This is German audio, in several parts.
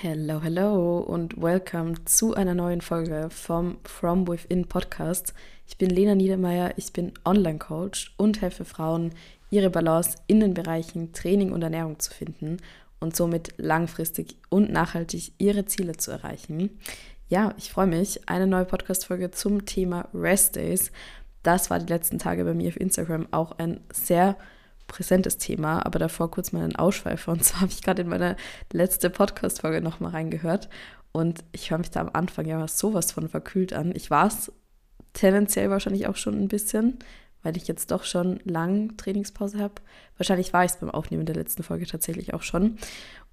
Hello, hello und welcome zu einer neuen Folge vom From Within Podcast. Ich bin Lena Niedermeyer, ich bin Online-Coach und helfe Frauen, ihre Balance in den Bereichen Training und Ernährung zu finden und somit langfristig und nachhaltig ihre Ziele zu erreichen. Ja, ich freue mich. Eine neue Podcast-Folge zum Thema Rest Days. Das war die letzten Tage bei mir auf Instagram auch ein sehr präsentes Thema, aber davor kurz mal einen Ausschweifer. Und zwar habe ich gerade in meine letzte Podcast-Folge nochmal reingehört und ich höre mich da am Anfang ja sowas von verkühlt an. Ich war es tendenziell wahrscheinlich auch schon ein bisschen, weil ich jetzt doch schon lang Trainingspause habe. Wahrscheinlich war ich es beim Aufnehmen der letzten Folge tatsächlich auch schon.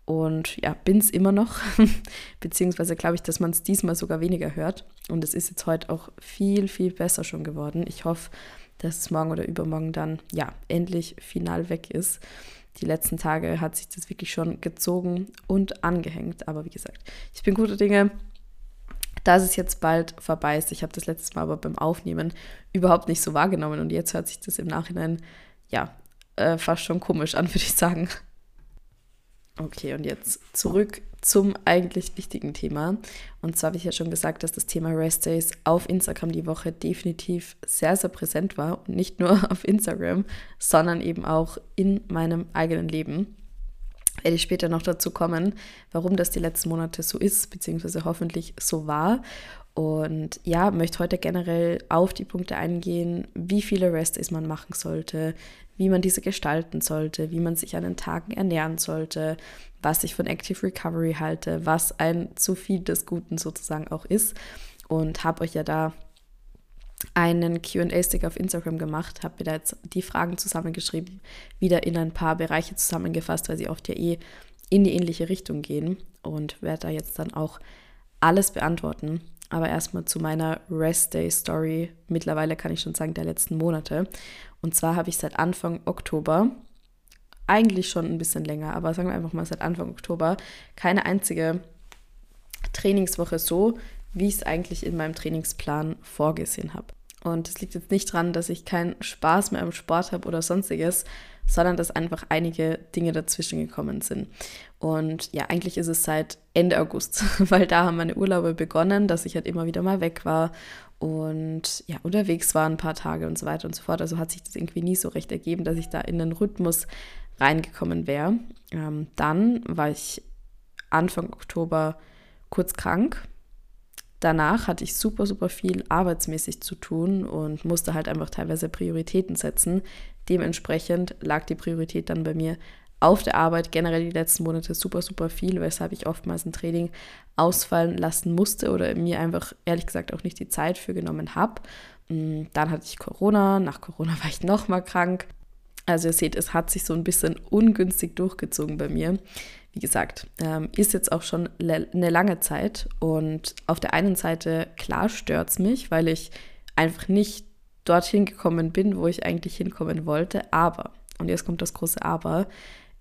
Und ja, bin es immer noch. Beziehungsweise glaube ich, dass man es diesmal sogar weniger hört. Und es ist jetzt heute auch viel, viel besser schon geworden. Ich hoffe, dass es morgen oder übermorgen dann ja endlich final weg ist. Die letzten Tage hat sich das wirklich schon gezogen und angehängt. Aber wie gesagt, ich bin guter Dinge, dass es jetzt bald vorbei ist. Ich habe das letztes Mal aber beim Aufnehmen überhaupt nicht so wahrgenommen und jetzt hört sich das im Nachhinein ja äh, fast schon komisch an, würde ich sagen. Okay, und jetzt zurück zum eigentlich wichtigen Thema. Und zwar habe ich ja schon gesagt, dass das Thema Rest Days auf Instagram die Woche definitiv sehr, sehr präsent war. Und nicht nur auf Instagram, sondern eben auch in meinem eigenen Leben. Werde ich später noch dazu kommen, warum das die letzten Monate so ist, beziehungsweise hoffentlich so war. Und ja, möchte heute generell auf die Punkte eingehen, wie viele Rest Days man machen sollte, wie man diese gestalten sollte, wie man sich an den Tagen ernähren sollte, was ich von Active Recovery halte, was ein zu viel des Guten sozusagen auch ist. Und habe euch ja da einen QA-Stick auf Instagram gemacht, habe mir da jetzt die Fragen zusammengeschrieben, wieder in ein paar Bereiche zusammengefasst, weil sie oft ja eh in die ähnliche Richtung gehen und werde da jetzt dann auch alles beantworten. Aber erstmal zu meiner Rest Day Story. Mittlerweile kann ich schon sagen, der letzten Monate. Und zwar habe ich seit Anfang Oktober, eigentlich schon ein bisschen länger, aber sagen wir einfach mal seit Anfang Oktober, keine einzige Trainingswoche so, wie ich es eigentlich in meinem Trainingsplan vorgesehen habe. Und es liegt jetzt nicht daran, dass ich keinen Spaß mehr am Sport habe oder sonstiges, sondern dass einfach einige Dinge dazwischen gekommen sind. Und ja, eigentlich ist es seit Ende August, weil da haben meine Urlaube begonnen, dass ich halt immer wieder mal weg war und ja, unterwegs war ein paar Tage und so weiter und so fort. Also hat sich das irgendwie nie so recht ergeben, dass ich da in den Rhythmus reingekommen wäre. Ähm, dann war ich Anfang Oktober kurz krank. Danach hatte ich super, super viel arbeitsmäßig zu tun und musste halt einfach teilweise Prioritäten setzen. Dementsprechend lag die Priorität dann bei mir auf der Arbeit generell die letzten Monate super, super viel, weshalb ich oftmals ein Training ausfallen lassen musste oder mir einfach ehrlich gesagt auch nicht die Zeit für genommen habe. Mm, dann hatte ich Corona, nach Corona war ich nochmal krank. Also ihr seht, es hat sich so ein bisschen ungünstig durchgezogen bei mir. Wie gesagt, ähm, ist jetzt auch schon eine lange Zeit und auf der einen Seite, klar stört es mich, weil ich einfach nicht dorthin gekommen bin, wo ich eigentlich hinkommen wollte, aber, und jetzt kommt das große Aber,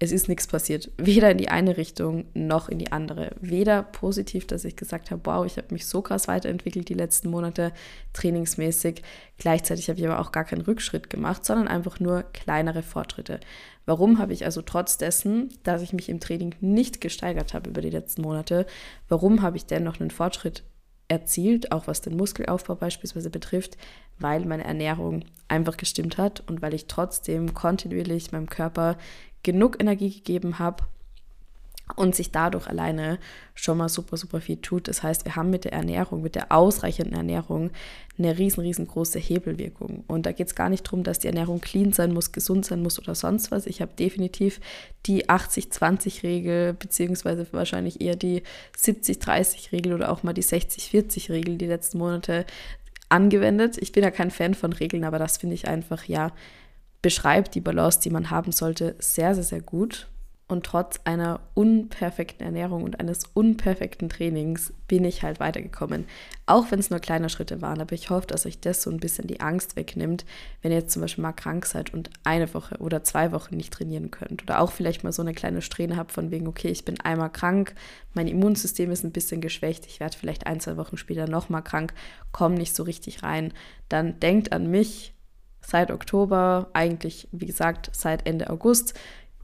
es ist nichts passiert. Weder in die eine Richtung noch in die andere. Weder positiv, dass ich gesagt habe, wow, ich habe mich so krass weiterentwickelt die letzten Monate trainingsmäßig. Gleichzeitig habe ich aber auch gar keinen Rückschritt gemacht, sondern einfach nur kleinere Fortschritte. Warum habe ich also trotz dessen, dass ich mich im Training nicht gesteigert habe über die letzten Monate, warum habe ich dennoch einen Fortschritt erzielt, auch was den Muskelaufbau beispielsweise betrifft, weil meine Ernährung einfach gestimmt hat und weil ich trotzdem kontinuierlich meinem Körper genug Energie gegeben habe und sich dadurch alleine schon mal super, super viel tut. Das heißt, wir haben mit der Ernährung, mit der ausreichenden Ernährung eine riesen, riesengroße Hebelwirkung. Und da geht es gar nicht darum, dass die Ernährung clean sein muss, gesund sein muss oder sonst was. Ich habe definitiv die 80-20-Regel, beziehungsweise wahrscheinlich eher die 70-30-Regel oder auch mal die 60-40-Regel die letzten Monate angewendet. Ich bin ja kein Fan von Regeln, aber das finde ich einfach, ja, beschreibt die Balance, die man haben sollte, sehr, sehr, sehr gut. Und trotz einer unperfekten Ernährung und eines unperfekten Trainings bin ich halt weitergekommen. Auch wenn es nur kleine Schritte waren. Aber ich hoffe, dass euch das so ein bisschen die Angst wegnimmt, wenn ihr jetzt zum Beispiel mal krank seid und eine Woche oder zwei Wochen nicht trainieren könnt. Oder auch vielleicht mal so eine kleine Strähne habt von wegen, okay, ich bin einmal krank, mein Immunsystem ist ein bisschen geschwächt, ich werde vielleicht ein, zwei Wochen später nochmal krank, komme nicht so richtig rein. Dann denkt an mich, seit Oktober, eigentlich wie gesagt seit Ende August,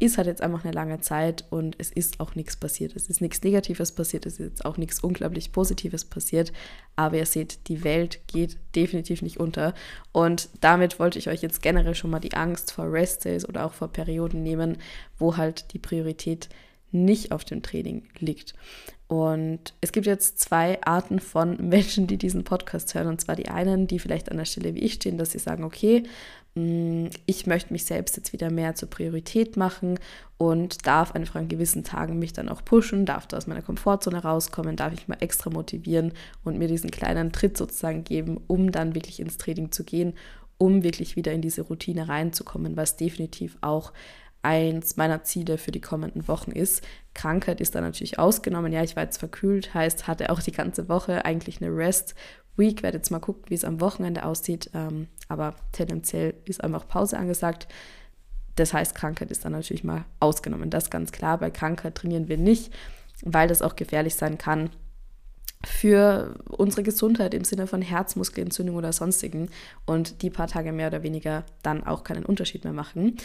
ist halt jetzt einfach eine lange Zeit und es ist auch nichts passiert. Es ist nichts Negatives passiert, es ist jetzt auch nichts unglaublich Positives passiert. Aber ihr seht, die Welt geht definitiv nicht unter. Und damit wollte ich euch jetzt generell schon mal die Angst vor Restdays oder auch vor Perioden nehmen, wo halt die Priorität nicht auf dem Training liegt. Und es gibt jetzt zwei Arten von Menschen, die diesen Podcast hören. Und zwar die einen, die vielleicht an der Stelle wie ich stehen, dass sie sagen, okay, Mm, ich möchte mich selbst jetzt wieder mehr zur Priorität machen und darf einfach an gewissen Tagen mich dann auch pushen, darf da aus meiner Komfortzone rauskommen, darf ich mal extra motivieren und mir diesen kleinen Tritt sozusagen geben, um dann wirklich ins Training zu gehen, um wirklich wieder in diese Routine reinzukommen, was definitiv auch eins meiner Ziele für die kommenden Wochen ist. Krankheit ist da natürlich ausgenommen. Ja, ich war jetzt verkühlt, heißt, hatte auch die ganze Woche eigentlich eine Rest Week. Werde jetzt mal gucken, wie es am Wochenende aussieht. Ähm, aber tendenziell ist einfach Pause angesagt. Das heißt, Krankheit ist dann natürlich mal ausgenommen. Das ist ganz klar. Bei Krankheit trainieren wir nicht, weil das auch gefährlich sein kann für unsere Gesundheit im Sinne von Herzmuskelentzündung oder sonstigen und die paar Tage mehr oder weniger dann auch keinen Unterschied mehr machen.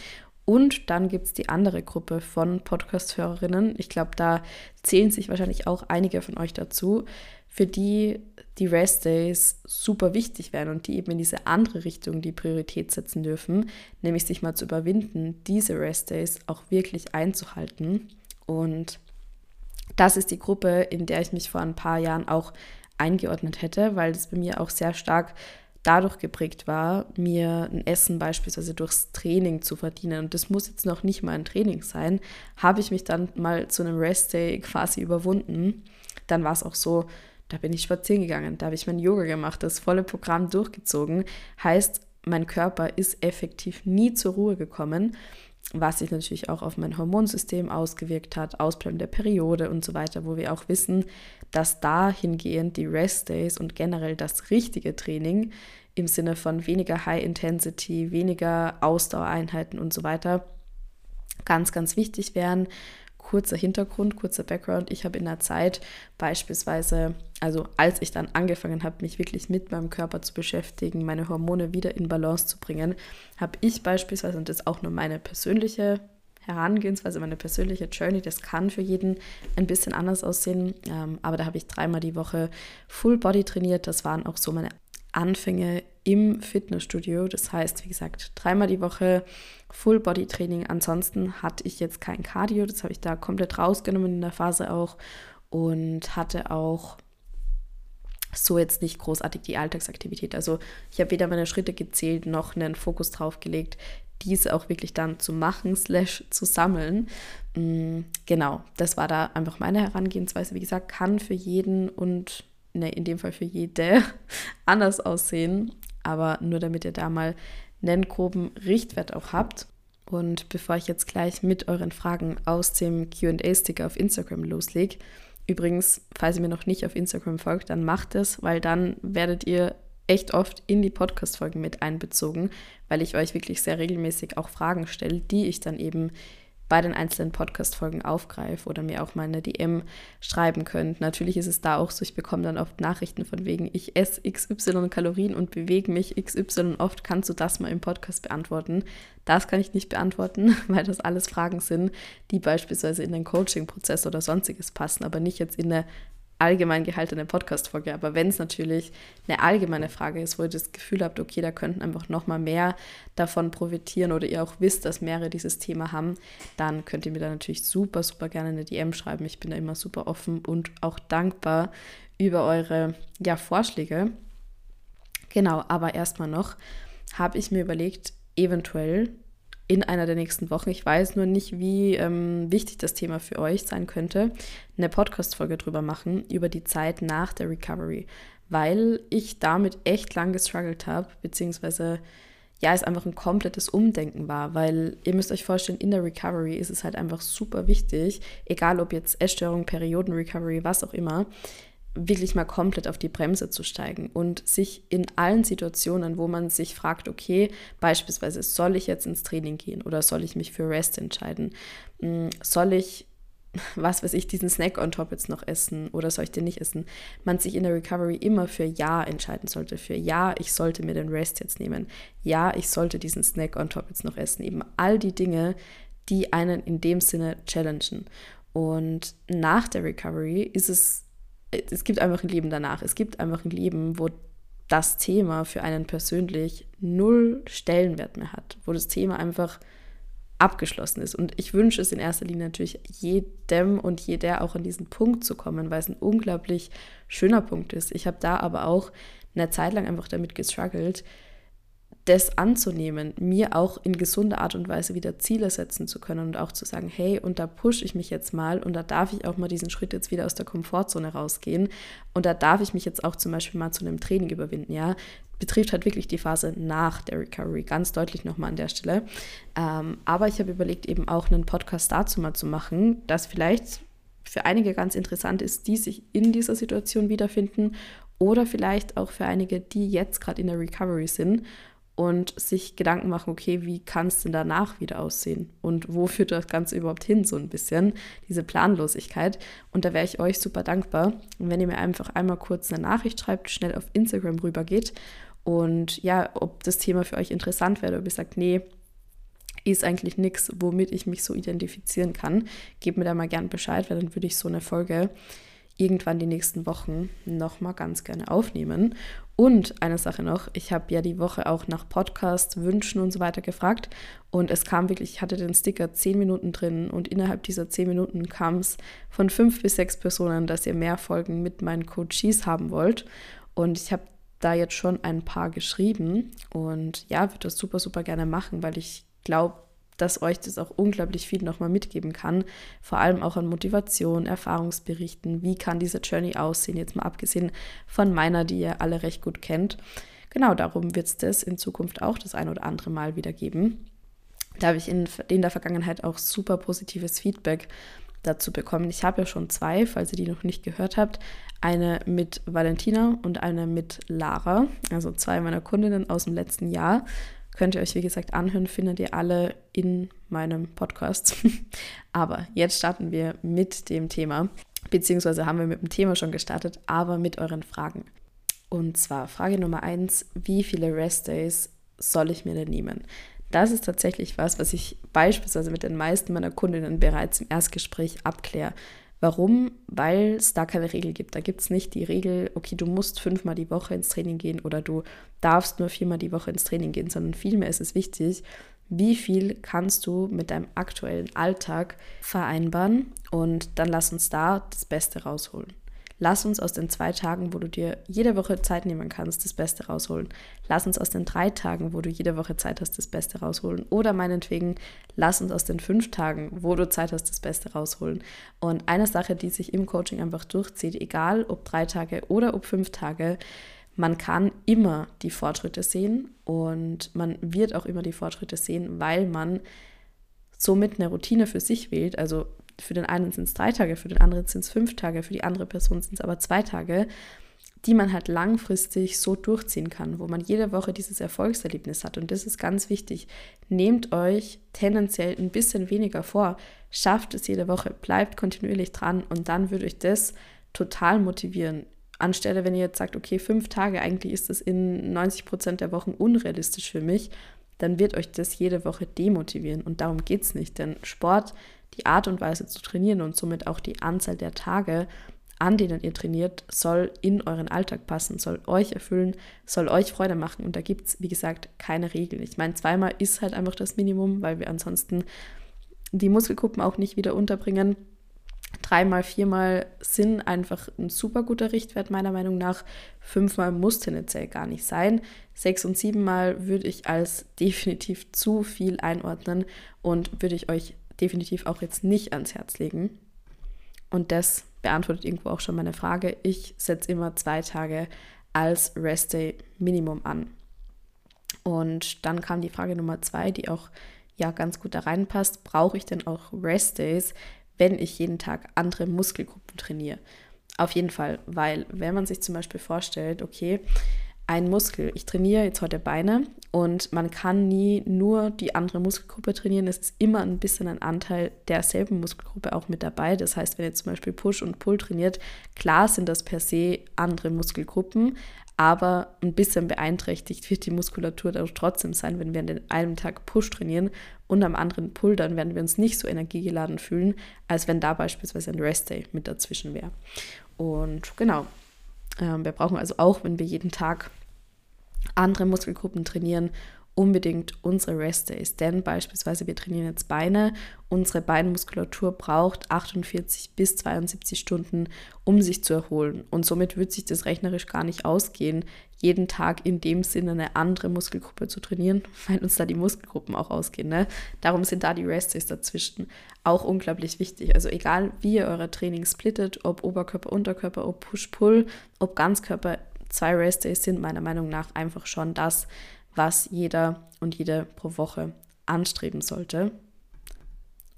Und dann gibt es die andere Gruppe von Podcast-Hörerinnen. Ich glaube, da zählen sich wahrscheinlich auch einige von euch dazu, für die die Rest Days super wichtig werden und die eben in diese andere Richtung die Priorität setzen dürfen, nämlich sich mal zu überwinden, diese Rest Days auch wirklich einzuhalten. Und das ist die Gruppe, in der ich mich vor ein paar Jahren auch eingeordnet hätte, weil das bei mir auch sehr stark dadurch geprägt war, mir ein Essen beispielsweise durchs Training zu verdienen. Und das muss jetzt noch nicht mal ein Training sein. Habe ich mich dann mal zu einem Rest Day quasi überwunden. Dann war es auch so, da bin ich spazieren gegangen, da habe ich mein Yoga gemacht, das volle Programm durchgezogen. Heißt, mein Körper ist effektiv nie zur Ruhe gekommen, was sich natürlich auch auf mein Hormonsystem ausgewirkt hat, Ausbleiben der Periode und so weiter, wo wir auch wissen, dass dahingehend die Rest Days und generell das richtige Training im Sinne von weniger High Intensity, weniger Ausdauereinheiten und so weiter ganz, ganz wichtig wären kurzer Hintergrund, kurzer Background. Ich habe in der Zeit beispielsweise, also als ich dann angefangen habe, mich wirklich mit meinem Körper zu beschäftigen, meine Hormone wieder in Balance zu bringen, habe ich beispielsweise, und das ist auch nur meine persönliche Herangehensweise, meine persönliche Journey, das kann für jeden ein bisschen anders aussehen, ähm, aber da habe ich dreimal die Woche Full Body trainiert. Das waren auch so meine Anfänge im Fitnessstudio. Das heißt, wie gesagt, dreimal die Woche Full Body Training. Ansonsten hatte ich jetzt kein Cardio, das habe ich da komplett rausgenommen in der Phase auch und hatte auch so jetzt nicht großartig die Alltagsaktivität. Also ich habe weder meine Schritte gezählt noch einen Fokus drauf gelegt, diese auch wirklich dann zu machen, slash zu sammeln. Mm, genau, das war da einfach meine Herangehensweise. Wie gesagt, kann für jeden und ne, in dem Fall für jede anders aussehen aber nur damit ihr da mal einen groben Richtwert auch habt. Und bevor ich jetzt gleich mit euren Fragen aus dem QA-Sticker auf Instagram loslege, übrigens, falls ihr mir noch nicht auf Instagram folgt, dann macht es, weil dann werdet ihr echt oft in die Podcast-Folgen mit einbezogen, weil ich euch wirklich sehr regelmäßig auch Fragen stelle, die ich dann eben bei den einzelnen Podcast-Folgen aufgreife oder mir auch mal eine DM schreiben könnt. Natürlich ist es da auch so, ich bekomme dann oft Nachrichten von wegen, ich esse XY Kalorien und bewege mich XY oft. Kannst du das mal im Podcast beantworten? Das kann ich nicht beantworten, weil das alles Fragen sind, die beispielsweise in den Coaching-Prozess oder sonstiges passen, aber nicht jetzt in eine allgemein gehaltene Podcast-Folge. Aber wenn es natürlich eine allgemeine Frage ist, wo ihr das Gefühl habt, okay, da könnten einfach nochmal mehr davon profitieren oder ihr auch wisst, dass mehrere dieses Thema haben, dann könnt ihr mir da natürlich super, super gerne eine DM schreiben. Ich bin da immer super offen und auch dankbar über eure ja, Vorschläge. Genau, aber erstmal noch habe ich mir überlegt, eventuell in einer der nächsten Wochen, ich weiß nur nicht, wie ähm, wichtig das Thema für euch sein könnte, eine Podcast-Folge drüber machen, über die Zeit nach der Recovery, weil ich damit echt lang gestruggelt habe, beziehungsweise ja, es einfach ein komplettes Umdenken war, weil ihr müsst euch vorstellen, in der Recovery ist es halt einfach super wichtig, egal ob jetzt Essstörung, Perioden-Recovery, was auch immer, wirklich mal komplett auf die Bremse zu steigen und sich in allen Situationen, wo man sich fragt, okay, beispielsweise soll ich jetzt ins Training gehen oder soll ich mich für Rest entscheiden? Hm, soll ich, was weiß ich, diesen Snack on top jetzt noch essen oder soll ich den nicht essen? Man sich in der Recovery immer für Ja entscheiden sollte, für Ja, ich sollte mir den Rest jetzt nehmen. Ja, ich sollte diesen Snack on top jetzt noch essen. Eben all die Dinge, die einen in dem Sinne challengen. Und nach der Recovery ist es, es gibt einfach ein Leben danach. Es gibt einfach ein Leben, wo das Thema für einen persönlich null Stellenwert mehr hat, wo das Thema einfach abgeschlossen ist. Und ich wünsche es in erster Linie natürlich jedem und jeder auch an diesen Punkt zu kommen, weil es ein unglaublich schöner Punkt ist. Ich habe da aber auch eine Zeit lang einfach damit gestruggelt, das anzunehmen, mir auch in gesunder Art und Weise wieder Ziele setzen zu können und auch zu sagen, hey, und da pushe ich mich jetzt mal und da darf ich auch mal diesen Schritt jetzt wieder aus der Komfortzone rausgehen und da darf ich mich jetzt auch zum Beispiel mal zu einem Training überwinden, ja. Betrifft halt wirklich die Phase nach der Recovery, ganz deutlich nochmal an der Stelle. Ähm, aber ich habe überlegt, eben auch einen Podcast dazu mal zu machen, das vielleicht für einige ganz interessant ist, die sich in dieser Situation wiederfinden oder vielleicht auch für einige, die jetzt gerade in der Recovery sind und sich Gedanken machen, okay, wie kann es denn danach wieder aussehen und wo führt das Ganze überhaupt hin, so ein bisschen, diese Planlosigkeit. Und da wäre ich euch super dankbar, wenn ihr mir einfach einmal kurz eine Nachricht schreibt, schnell auf Instagram rübergeht und ja, ob das Thema für euch interessant wäre, ob ihr sagt, nee, ist eigentlich nichts, womit ich mich so identifizieren kann. Gebt mir da mal gern Bescheid, weil dann würde ich so eine Folge irgendwann die nächsten Wochen nochmal ganz gerne aufnehmen. Und eine Sache noch, ich habe ja die Woche auch nach Podcast, Wünschen und so weiter gefragt und es kam wirklich, ich hatte den Sticker 10 Minuten drin und innerhalb dieser 10 Minuten kam es von fünf bis sechs Personen, dass ihr mehr Folgen mit meinen Coaches haben wollt. Und ich habe da jetzt schon ein paar geschrieben und ja, würde das super, super gerne machen, weil ich glaube, dass euch das auch unglaublich viel nochmal mitgeben kann. Vor allem auch an Motivation, Erfahrungsberichten. Wie kann diese Journey aussehen? Jetzt mal abgesehen von meiner, die ihr alle recht gut kennt. Genau darum wird es das in Zukunft auch das ein oder andere Mal wieder geben. Da habe ich in, in der Vergangenheit auch super positives Feedback dazu bekommen. Ich habe ja schon zwei, falls ihr die noch nicht gehört habt. Eine mit Valentina und eine mit Lara, also zwei meiner Kundinnen aus dem letzten Jahr. Könnt ihr euch, wie gesagt, anhören, findet ihr alle in meinem Podcast. aber jetzt starten wir mit dem Thema, beziehungsweise haben wir mit dem Thema schon gestartet, aber mit euren Fragen. Und zwar Frage Nummer eins: Wie viele Rest-Days soll ich mir denn nehmen? Das ist tatsächlich was, was ich beispielsweise mit den meisten meiner Kundinnen bereits im Erstgespräch abkläre. Warum? Weil es da keine Regel gibt. Da gibt es nicht die Regel, okay, du musst fünfmal die Woche ins Training gehen oder du darfst nur viermal die Woche ins Training gehen, sondern vielmehr ist es wichtig, wie viel kannst du mit deinem aktuellen Alltag vereinbaren und dann lass uns da das Beste rausholen. Lass uns aus den zwei Tagen, wo du dir jede Woche Zeit nehmen kannst, das Beste rausholen. Lass uns aus den drei Tagen, wo du jede Woche Zeit hast, das Beste rausholen. Oder meinetwegen, lass uns aus den fünf Tagen, wo du Zeit hast, das Beste rausholen. Und eine Sache, die sich im Coaching einfach durchzieht, egal ob drei Tage oder ob fünf Tage, man kann immer die Fortschritte sehen und man wird auch immer die Fortschritte sehen, weil man somit eine Routine für sich wählt. Also für den einen sind es drei Tage, für den anderen sind es fünf Tage, für die andere Person sind es aber zwei Tage, die man halt langfristig so durchziehen kann, wo man jede Woche dieses Erfolgserlebnis hat. Und das ist ganz wichtig. Nehmt euch tendenziell ein bisschen weniger vor, schafft es jede Woche, bleibt kontinuierlich dran und dann würde euch das total motivieren. Anstelle, wenn ihr jetzt sagt, okay, fünf Tage, eigentlich ist das in 90 Prozent der Wochen unrealistisch für mich, dann wird euch das jede Woche demotivieren. Und darum geht es nicht, denn Sport die Art und Weise zu trainieren und somit auch die Anzahl der Tage, an denen ihr trainiert, soll in euren Alltag passen, soll euch erfüllen, soll euch Freude machen. Und da gibt es, wie gesagt, keine Regeln. Ich meine, zweimal ist halt einfach das Minimum, weil wir ansonsten die Muskelgruppen auch nicht wieder unterbringen. Dreimal, viermal sind einfach ein super guter Richtwert, meiner Meinung nach. Fünfmal muss tendenziell gar nicht sein. Sechs und siebenmal würde ich als definitiv zu viel einordnen und würde ich euch definitiv auch jetzt nicht ans Herz legen. Und das beantwortet irgendwo auch schon meine Frage. Ich setze immer zwei Tage als Rest Day Minimum an. Und dann kam die Frage Nummer zwei, die auch ja ganz gut da reinpasst. Brauche ich denn auch Rest Days, wenn ich jeden Tag andere Muskelgruppen trainiere? Auf jeden Fall, weil wenn man sich zum Beispiel vorstellt, okay, ein Muskel. Ich trainiere jetzt heute Beine und man kann nie nur die andere Muskelgruppe trainieren. Es ist immer ein bisschen ein Anteil derselben Muskelgruppe auch mit dabei. Das heißt, wenn ihr zum Beispiel Push und Pull trainiert, klar sind das per se andere Muskelgruppen, aber ein bisschen beeinträchtigt wird die Muskulatur dadurch trotzdem sein, wenn wir an einem Tag Push trainieren und am anderen Pull, dann werden wir uns nicht so energiegeladen fühlen, als wenn da beispielsweise ein Rest Day mit dazwischen wäre. Und genau, wir brauchen also auch, wenn wir jeden Tag andere Muskelgruppen trainieren unbedingt unsere Rest Days. Denn beispielsweise wir trainieren jetzt Beine. Unsere Beinmuskulatur braucht 48 bis 72 Stunden, um sich zu erholen. Und somit wird sich das rechnerisch gar nicht ausgehen, jeden Tag in dem Sinne eine andere Muskelgruppe zu trainieren, weil uns da die Muskelgruppen auch ausgehen. Ne? Darum sind da die Rest Days dazwischen auch unglaublich wichtig. Also egal, wie ihr eure Training splittet, ob Oberkörper, Unterkörper, ob Push-Pull, ob Ganzkörper, zwei Rest Days sind meiner Meinung nach einfach schon das, was jeder und jede pro Woche anstreben sollte.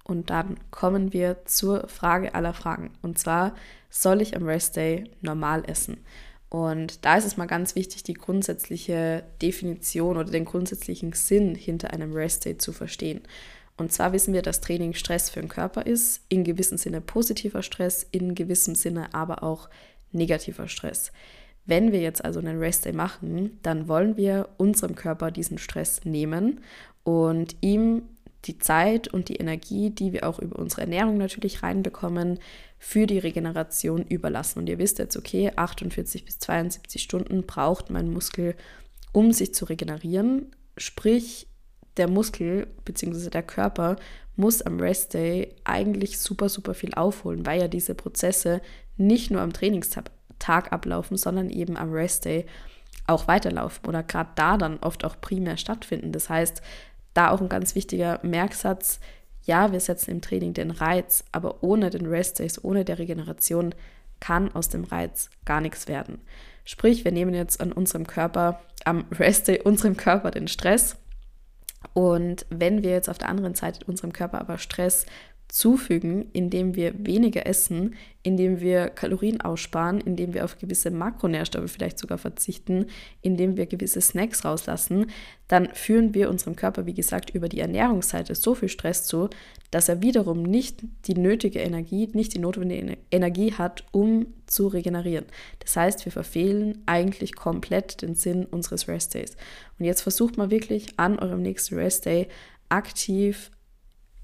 Und dann kommen wir zur Frage aller Fragen. Und zwar, soll ich am Rest Day normal essen? Und da ist es mal ganz wichtig, die grundsätzliche Definition oder den grundsätzlichen Sinn hinter einem Rest Day zu verstehen. Und zwar wissen wir, dass Training Stress für den Körper ist, in gewissem Sinne positiver Stress, in gewissem Sinne aber auch negativer Stress. Wenn wir jetzt also einen Rest Day machen, dann wollen wir unserem Körper diesen Stress nehmen und ihm die Zeit und die Energie, die wir auch über unsere Ernährung natürlich reinbekommen, für die Regeneration überlassen. Und ihr wisst jetzt, okay, 48 bis 72 Stunden braucht mein Muskel, um sich zu regenerieren. Sprich, der Muskel bzw. der Körper muss am Rest Day eigentlich super, super viel aufholen, weil ja diese Prozesse nicht nur am Trainingstag Tag ablaufen, sondern eben am Rest Day auch weiterlaufen oder gerade da dann oft auch primär stattfinden. Das heißt, da auch ein ganz wichtiger Merksatz, ja, wir setzen im Training den Reiz, aber ohne den Rest Days, ohne der Regeneration kann aus dem Reiz gar nichts werden. Sprich, wir nehmen jetzt an unserem Körper, am Rest Day unserem Körper den Stress und wenn wir jetzt auf der anderen Seite unserem Körper aber Stress zufügen, indem wir weniger essen, indem wir Kalorien aussparen, indem wir auf gewisse Makronährstoffe vielleicht sogar verzichten, indem wir gewisse Snacks rauslassen, dann führen wir unserem Körper, wie gesagt, über die Ernährungsseite so viel Stress zu, dass er wiederum nicht die nötige Energie, nicht die notwendige Energie hat, um zu regenerieren. Das heißt, wir verfehlen eigentlich komplett den Sinn unseres Rest Days. Und jetzt versucht mal wirklich an eurem nächsten Rest Day aktiv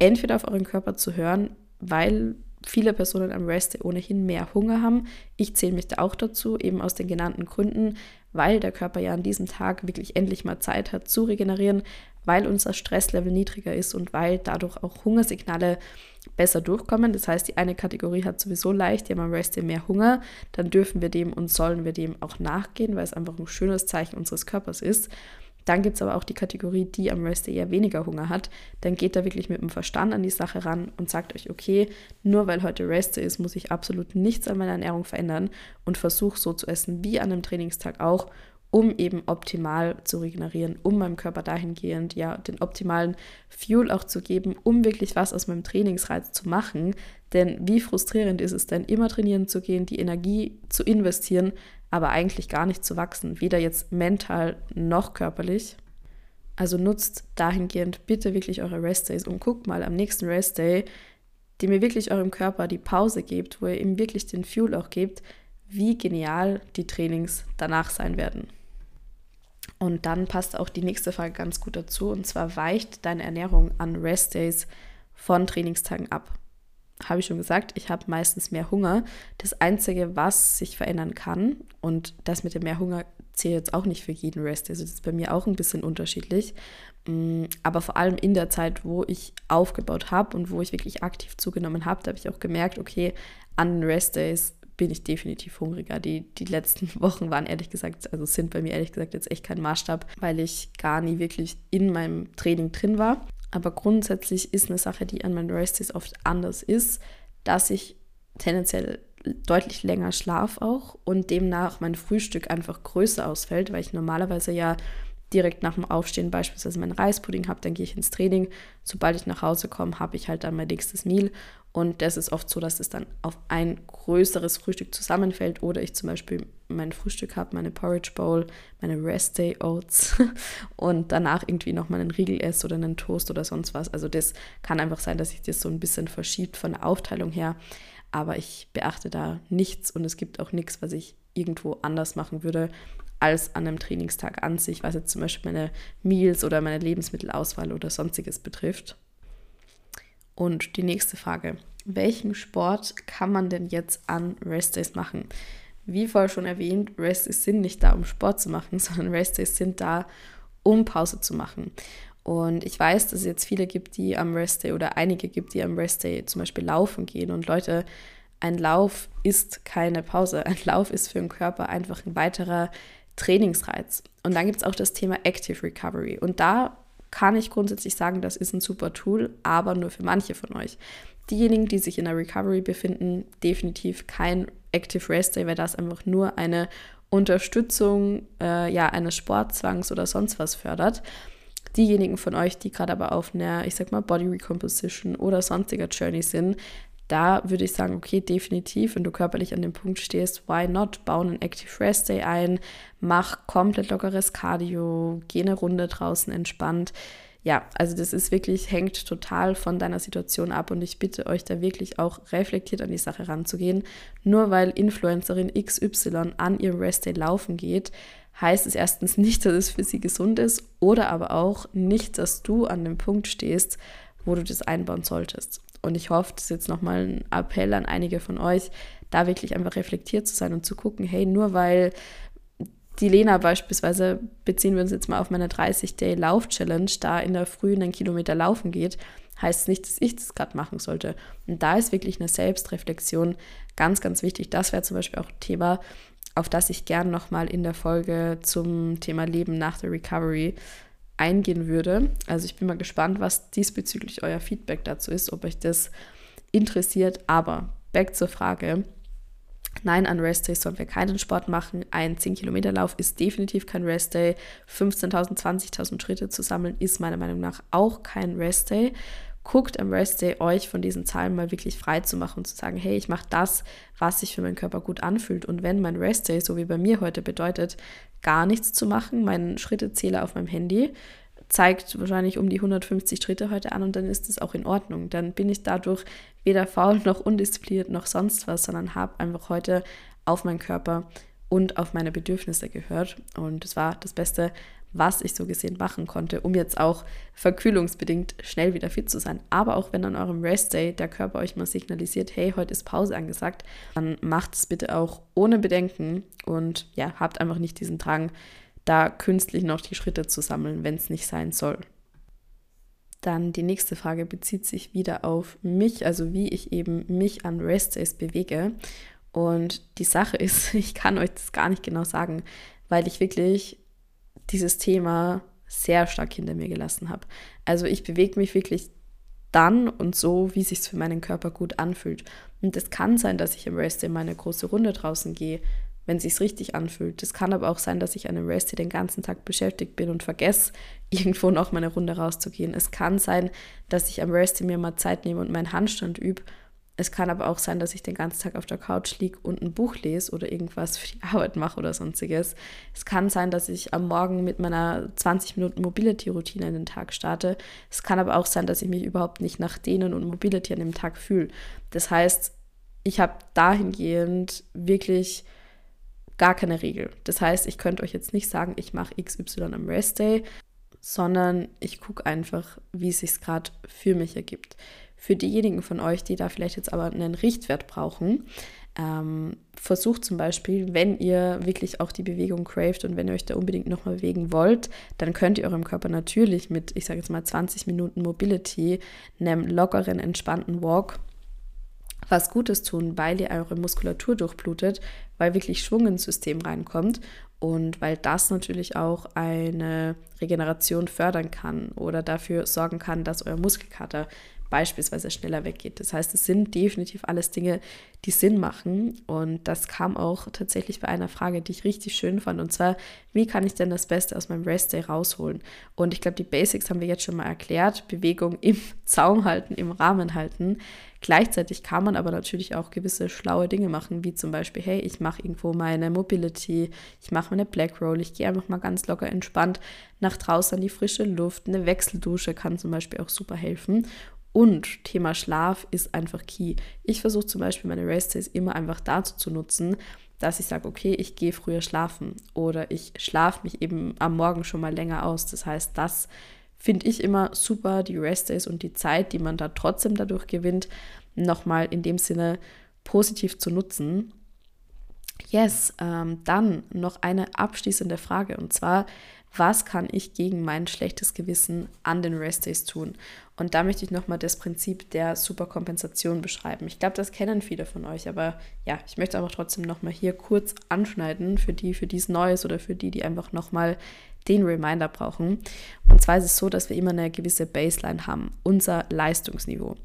entweder auf euren Körper zu hören, weil viele Personen am Rest ohnehin mehr Hunger haben. Ich zähle mich da auch dazu, eben aus den genannten Gründen, weil der Körper ja an diesem Tag wirklich endlich mal Zeit hat zu regenerieren, weil unser Stresslevel niedriger ist und weil dadurch auch Hungersignale besser durchkommen. Das heißt, die eine Kategorie hat sowieso leicht, die haben am Rest mehr Hunger, dann dürfen wir dem und sollen wir dem auch nachgehen, weil es einfach ein schönes Zeichen unseres Körpers ist. Dann gibt es aber auch die Kategorie, die am Rest eher weniger Hunger hat. Dann geht da wirklich mit dem Verstand an die Sache ran und sagt euch, okay, nur weil heute Rest ist, muss ich absolut nichts an meiner Ernährung verändern und versuche so zu essen wie an einem Trainingstag auch, um eben optimal zu regenerieren, um meinem Körper dahingehend ja den optimalen Fuel auch zu geben, um wirklich was aus meinem Trainingsreiz zu machen. Denn wie frustrierend ist es denn, immer trainieren zu gehen, die Energie zu investieren, aber eigentlich gar nicht zu wachsen, weder jetzt mental noch körperlich. Also nutzt dahingehend bitte wirklich eure Rest Days und guckt mal am nächsten Rest Day, dem ihr wirklich eurem Körper die Pause gebt, wo ihr ihm wirklich den Fuel auch gebt, wie genial die Trainings danach sein werden. Und dann passt auch die nächste Frage ganz gut dazu, und zwar weicht deine Ernährung an Rest Days von Trainingstagen ab habe ich schon gesagt, ich habe meistens mehr Hunger. Das Einzige, was sich verändern kann, und das mit dem mehr Hunger zählt jetzt auch nicht für jeden Rest, also das ist bei mir auch ein bisschen unterschiedlich, mm, aber vor allem in der Zeit, wo ich aufgebaut habe und wo ich wirklich aktiv zugenommen habe, da habe ich auch gemerkt, okay, an den Rest Days bin ich definitiv hungriger. Die, die letzten Wochen waren ehrlich gesagt, also sind bei mir ehrlich gesagt jetzt echt kein Maßstab, weil ich gar nie wirklich in meinem Training drin war. Aber grundsätzlich ist eine Sache, die an meinen Resties oft anders ist, dass ich tendenziell deutlich länger schlafe auch und demnach mein Frühstück einfach größer ausfällt, weil ich normalerweise ja direkt nach dem Aufstehen beispielsweise meinen Reispudding habe, dann gehe ich ins Training. Sobald ich nach Hause komme, habe ich halt dann mein nächstes Meal und das ist oft so, dass es dann auf ein größeres Frühstück zusammenfällt oder ich zum Beispiel mein Frühstück habe, meine Porridge Bowl, meine Rest Day Oats und danach irgendwie noch mal einen Riegel esse oder einen Toast oder sonst was. Also das kann einfach sein, dass sich das so ein bisschen verschiebt von der Aufteilung her. Aber ich beachte da nichts und es gibt auch nichts, was ich irgendwo anders machen würde, als an einem Trainingstag an sich, was jetzt zum Beispiel meine Meals oder meine Lebensmittelauswahl oder sonstiges betrifft. Und die nächste Frage. Welchen Sport kann man denn jetzt an Restdays machen? Wie vorher schon erwähnt, Restdays sind nicht da, um Sport zu machen, sondern Restdays sind da, um Pause zu machen. Und ich weiß, dass es jetzt viele gibt, die am Restday oder einige gibt, die am Restday zum Beispiel laufen gehen. Und Leute, ein Lauf ist keine Pause. Ein Lauf ist für den Körper einfach ein weiterer Trainingsreiz. Und dann gibt es auch das Thema Active Recovery. Und da kann ich grundsätzlich sagen, das ist ein super Tool, aber nur für manche von euch. Diejenigen, die sich in der Recovery befinden, definitiv kein Active Rest Day, weil das einfach nur eine Unterstützung äh, ja, eines Sportzwangs oder sonst was fördert. Diejenigen von euch, die gerade aber auf einer, ich sag mal, Body Recomposition oder sonstiger Journey sind, da würde ich sagen, okay, definitiv, wenn du körperlich an dem Punkt stehst, why not? Bauen einen Active Rest Day ein, mach komplett lockeres Cardio, geh eine Runde draußen entspannt. Ja, also das ist wirklich, hängt total von deiner Situation ab und ich bitte euch da wirklich auch reflektiert an die Sache ranzugehen. Nur weil Influencerin XY an ihrem Rest Day laufen geht, heißt es erstens nicht, dass es für sie gesund ist oder aber auch nicht, dass du an dem Punkt stehst, wo du das einbauen solltest. Und ich hoffe, das ist jetzt nochmal ein Appell an einige von euch, da wirklich einfach reflektiert zu sein und zu gucken, hey, nur weil die Lena beispielsweise, beziehen wir uns jetzt mal auf meine 30-Day-Lauf-Challenge, da in der Früh einen Kilometer laufen geht, heißt es nicht, dass ich das gerade machen sollte. Und da ist wirklich eine Selbstreflexion ganz, ganz wichtig. Das wäre zum Beispiel auch ein Thema, auf das ich gern nochmal in der Folge zum Thema Leben nach der Recovery eingehen würde. Also ich bin mal gespannt, was diesbezüglich euer Feedback dazu ist, ob euch das interessiert. Aber back zur Frage. Nein, an Restdays sollen wir keinen Sport machen. Ein 10-Kilometer-Lauf ist definitiv kein Restday. 15.000, 20.000 Schritte zu sammeln ist meiner Meinung nach auch kein Restday guckt am Rest Day euch von diesen Zahlen mal wirklich frei zu machen und zu sagen, hey, ich mache das, was sich für meinen Körper gut anfühlt. Und wenn mein Rest Day, so wie bei mir heute bedeutet, gar nichts zu machen, meinen Schrittezähler auf meinem Handy zeigt wahrscheinlich um die 150 Schritte heute an und dann ist es auch in Ordnung. Dann bin ich dadurch weder faul noch undiszipliniert noch sonst was, sondern habe einfach heute auf meinen Körper und auf meine Bedürfnisse gehört. Und es war das Beste, was ich so gesehen machen konnte, um jetzt auch verkühlungsbedingt schnell wieder fit zu sein. Aber auch wenn an eurem Rest Day der Körper euch mal signalisiert, hey, heute ist Pause angesagt, dann macht es bitte auch ohne Bedenken und ja, habt einfach nicht diesen Drang, da künstlich noch die Schritte zu sammeln, wenn es nicht sein soll. Dann die nächste Frage bezieht sich wieder auf mich, also wie ich eben mich an Rest Days bewege. Und die Sache ist, ich kann euch das gar nicht genau sagen, weil ich wirklich dieses Thema sehr stark hinter mir gelassen habe. Also ich bewege mich wirklich dann und so, wie sich für meinen Körper gut anfühlt. Und es kann sein, dass ich im Rest in meine große Runde draußen gehe, wenn sich richtig anfühlt. Es kann aber auch sein, dass ich an einem Rest den ganzen Tag beschäftigt bin und vergesse, irgendwo noch meine Runde rauszugehen. Es kann sein, dass ich am Rest mir mal Zeit nehme und meinen Handstand übe es kann aber auch sein, dass ich den ganzen Tag auf der Couch liege und ein Buch lese oder irgendwas für die Arbeit mache oder sonstiges. Es kann sein, dass ich am Morgen mit meiner 20 Minuten Mobility-Routine in den Tag starte. Es kann aber auch sein, dass ich mich überhaupt nicht nach Dehnen und Mobility an dem Tag fühle. Das heißt, ich habe dahingehend wirklich gar keine Regel. Das heißt, ich könnte euch jetzt nicht sagen, ich mache XY am Rest Day, sondern ich gucke einfach, wie es sich gerade für mich ergibt. Für diejenigen von euch, die da vielleicht jetzt aber einen Richtwert brauchen, ähm, versucht zum Beispiel, wenn ihr wirklich auch die Bewegung craved und wenn ihr euch da unbedingt nochmal bewegen wollt, dann könnt ihr eurem Körper natürlich mit, ich sage jetzt mal 20 Minuten Mobility, einem lockeren, entspannten Walk was Gutes tun, weil ihr eure Muskulatur durchblutet, weil wirklich Schwung ins System reinkommt und weil das natürlich auch eine Regeneration fördern kann oder dafür sorgen kann, dass euer Muskelkater beispielsweise schneller weggeht. Das heißt, es sind definitiv alles Dinge, die Sinn machen. Und das kam auch tatsächlich bei einer Frage, die ich richtig schön fand. Und zwar, wie kann ich denn das Beste aus meinem Rest Day rausholen? Und ich glaube, die Basics haben wir jetzt schon mal erklärt. Bewegung im Zaum halten, im Rahmen halten. Gleichzeitig kann man aber natürlich auch gewisse schlaue Dinge machen, wie zum Beispiel, hey, ich mache irgendwo meine Mobility, ich mache meine Black Roll, ich gehe einfach mal ganz locker entspannt nach draußen an die frische Luft. Eine Wechseldusche kann zum Beispiel auch super helfen. Und Thema Schlaf ist einfach key. Ich versuche zum Beispiel meine Rest Days immer einfach dazu zu nutzen, dass ich sage, okay, ich gehe früher schlafen oder ich schlafe mich eben am Morgen schon mal länger aus. Das heißt, das finde ich immer super, die Rest Days und die Zeit, die man da trotzdem dadurch gewinnt, nochmal in dem Sinne positiv zu nutzen. Yes, ähm, dann noch eine abschließende Frage und zwar, was kann ich gegen mein schlechtes Gewissen an den Restdays tun? Und da möchte ich nochmal das Prinzip der Superkompensation beschreiben. Ich glaube, das kennen viele von euch, aber ja, ich möchte aber trotzdem nochmal hier kurz anschneiden für die, für die es neu ist oder für die, die einfach nochmal den Reminder brauchen. Und zwar ist es so, dass wir immer eine gewisse Baseline haben, unser Leistungsniveau.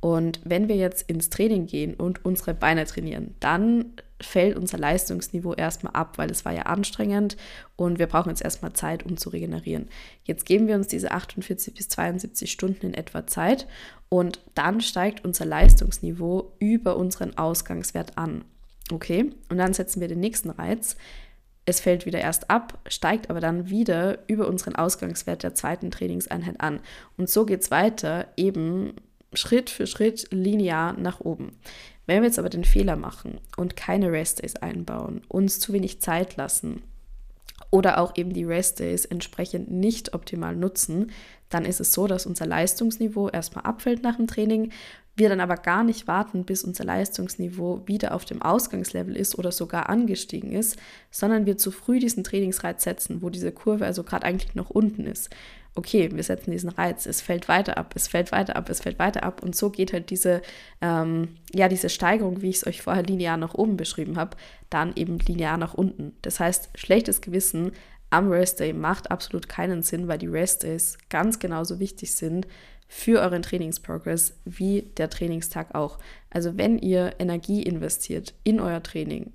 Und wenn wir jetzt ins Training gehen und unsere Beine trainieren, dann fällt unser Leistungsniveau erstmal ab, weil es war ja anstrengend und wir brauchen jetzt erstmal Zeit, um zu regenerieren. Jetzt geben wir uns diese 48 bis 72 Stunden in etwa Zeit und dann steigt unser Leistungsniveau über unseren Ausgangswert an. Okay, und dann setzen wir den nächsten Reiz. Es fällt wieder erst ab, steigt aber dann wieder über unseren Ausgangswert der zweiten Trainingseinheit an. Und so geht es weiter, eben Schritt für Schritt linear nach oben. Wenn wir jetzt aber den Fehler machen und keine Rest Days einbauen, uns zu wenig Zeit lassen oder auch eben die Rest Days entsprechend nicht optimal nutzen, dann ist es so, dass unser Leistungsniveau erstmal abfällt nach dem Training, wir dann aber gar nicht warten, bis unser Leistungsniveau wieder auf dem Ausgangslevel ist oder sogar angestiegen ist, sondern wir zu früh diesen Trainingsreiz setzen, wo diese Kurve also gerade eigentlich noch unten ist. Okay, wir setzen diesen Reiz, es fällt weiter ab, es fällt weiter ab, es fällt weiter ab und so geht halt diese, ähm, ja, diese Steigerung, wie ich es euch vorher linear nach oben beschrieben habe, dann eben linear nach unten. Das heißt, schlechtes Gewissen am Rest Day macht absolut keinen Sinn, weil die Rest Days ganz genauso wichtig sind für euren Trainingsprogress wie der Trainingstag auch. Also wenn ihr Energie investiert in euer Training,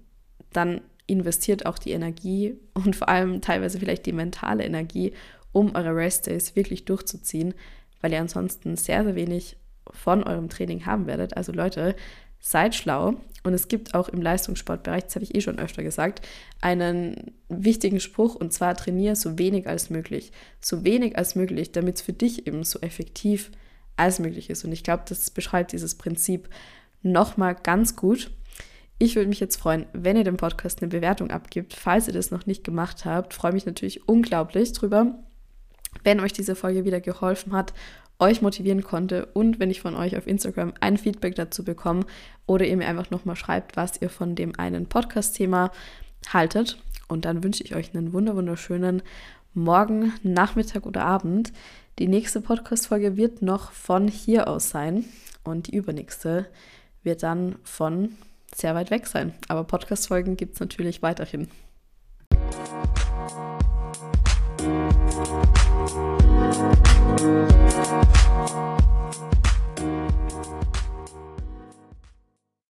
dann investiert auch die Energie und vor allem teilweise vielleicht die mentale Energie, um eure Rest Days wirklich durchzuziehen, weil ihr ansonsten sehr, sehr wenig von eurem Training haben werdet. Also Leute, seid schlau. Und es gibt auch im Leistungssportbereich, das habe ich eh schon öfter gesagt, einen wichtigen Spruch und zwar trainiere so wenig als möglich. So wenig als möglich, damit es für dich eben so effektiv als möglich ist. Und ich glaube, das beschreibt dieses Prinzip nochmal ganz gut. Ich würde mich jetzt freuen, wenn ihr dem Podcast eine Bewertung abgibt. Falls ihr das noch nicht gemacht habt, freue mich natürlich unglaublich drüber. Wenn euch diese Folge wieder geholfen hat euch motivieren konnte und wenn ich von euch auf Instagram ein Feedback dazu bekomme oder ihr mir einfach nochmal schreibt, was ihr von dem einen Podcast-Thema haltet. Und dann wünsche ich euch einen wunderschönen Morgen, Nachmittag oder Abend. Die nächste Podcast-Folge wird noch von hier aus sein und die übernächste wird dann von sehr weit weg sein. Aber Podcast-Folgen gibt es natürlich weiterhin.